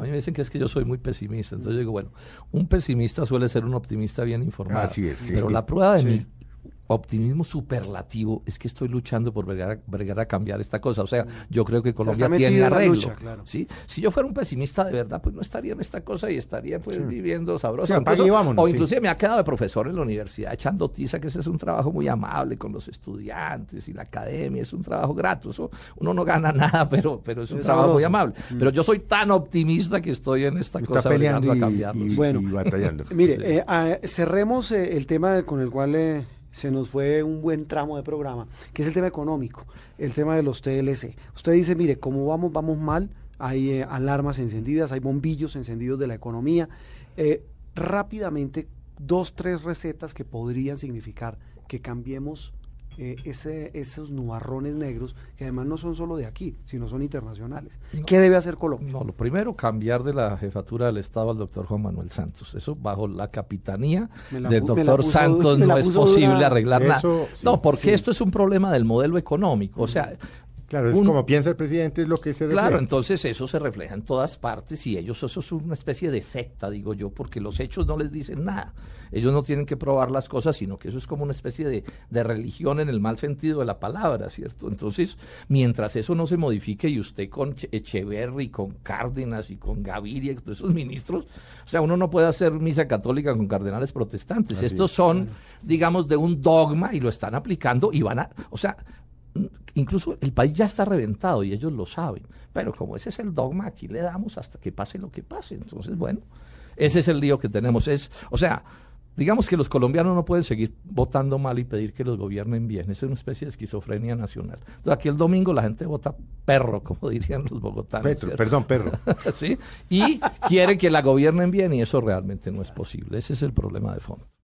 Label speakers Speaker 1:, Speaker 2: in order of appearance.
Speaker 1: A mí me dicen que es que yo soy muy pesimista. Entonces yo digo, bueno, un pesimista suele ser un optimista bien informado.
Speaker 2: Así es, sí.
Speaker 1: Pero la prueba de mi optimismo superlativo es que estoy luchando por bregar, a cambiar esta cosa. O sea, yo creo que Colombia tiene arreglo. ¿sí? Si yo fuera un pesimista de verdad, pues no estaría en esta cosa y estaría pues viviendo sabroso. o inclusive me ha quedado de profesor en la universidad echando tiza, que ese es un trabajo muy amable con los estudiantes y la academia, es un trabajo grato. Eso, uno no gana nada, pero, pero es un trabajo muy amable. Mm. Pero yo soy tan optimista que estoy en esta cosa
Speaker 2: peleando
Speaker 1: a cambiarlo.
Speaker 3: bueno, mire, eh, cerremos eh, el tema con el cual... Eh, se nos fue un buen tramo de programa, que es el tema económico, el tema de los TLC. Usted dice, mire, ¿cómo vamos? Vamos mal, hay eh, alarmas encendidas, hay bombillos encendidos de la economía. Eh, rápidamente, dos, tres recetas que podrían significar que cambiemos eh, ese, esos nubarrones negros, que además no son solo de aquí, sino son internacionales. ¿Qué debe hacer Colombia?
Speaker 1: No, lo primero, cambiar de la jefatura del Estado al doctor Juan Manuel Santos. Eso bajo la capitanía del doctor Santos no es posible arreglar nada. no, porque esto es un problema del modelo económico. O sea,
Speaker 2: Claro, es como piensa el presidente, es lo que se
Speaker 1: refleja. Claro, entonces eso se refleja en todas partes y ellos, eso es una especie de secta, digo yo, porque los hechos no les dicen nada. Ellos no tienen que probar las cosas, sino que eso es como una especie de, de religión en el mal sentido de la palabra, ¿cierto? Entonces, mientras eso no se modifique y usted con Echeverry, con Cárdenas y con Gaviria, todos esos ministros, o sea, uno no puede hacer misa católica con cardenales protestantes. Estos son, digamos, de un dogma y lo están aplicando y van a, o sea, incluso el país ya está reventado y ellos lo saben. Pero como ese es el dogma, aquí le damos hasta que pase lo que pase. Entonces, bueno, ese es el lío que tenemos. Es, o sea, digamos que los colombianos no pueden seguir votando mal y pedir que los gobiernen bien. Es una especie de esquizofrenia nacional. Entonces, aquí el domingo la gente vota perro, como dirían los bogotanos.
Speaker 2: perdón, perro.
Speaker 1: ¿Sí? Y quiere que la gobiernen bien y eso realmente no es posible. Ese es el problema de fondo.